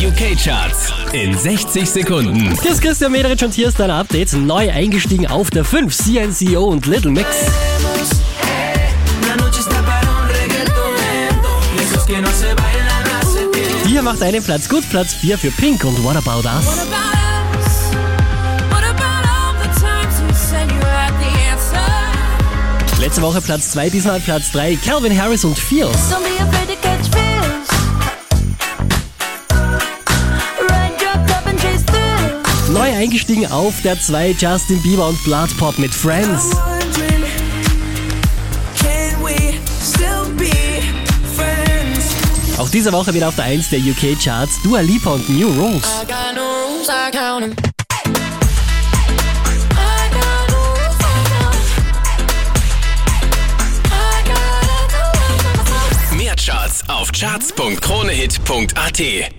UK-Charts in 60 Sekunden. Hier ist Christian Mederich und hier ist dein Update. Neu eingestiegen auf der 5, CNCO und Little Mix. Hier macht einen Platz gut, Platz 4 für Pink und What About Us. Letzte Woche Platz 2, diesmal Platz 3, Calvin Harris und Fierce. Don't be afraid to catch feels. Eingestiegen auf der 2, Justin Bieber und Blood Pop mit Friends. Auch diese Woche wieder auf der 1 der UK-Charts, Dua Lipa und New Rules. Mehr Charts auf charts.kronehit.at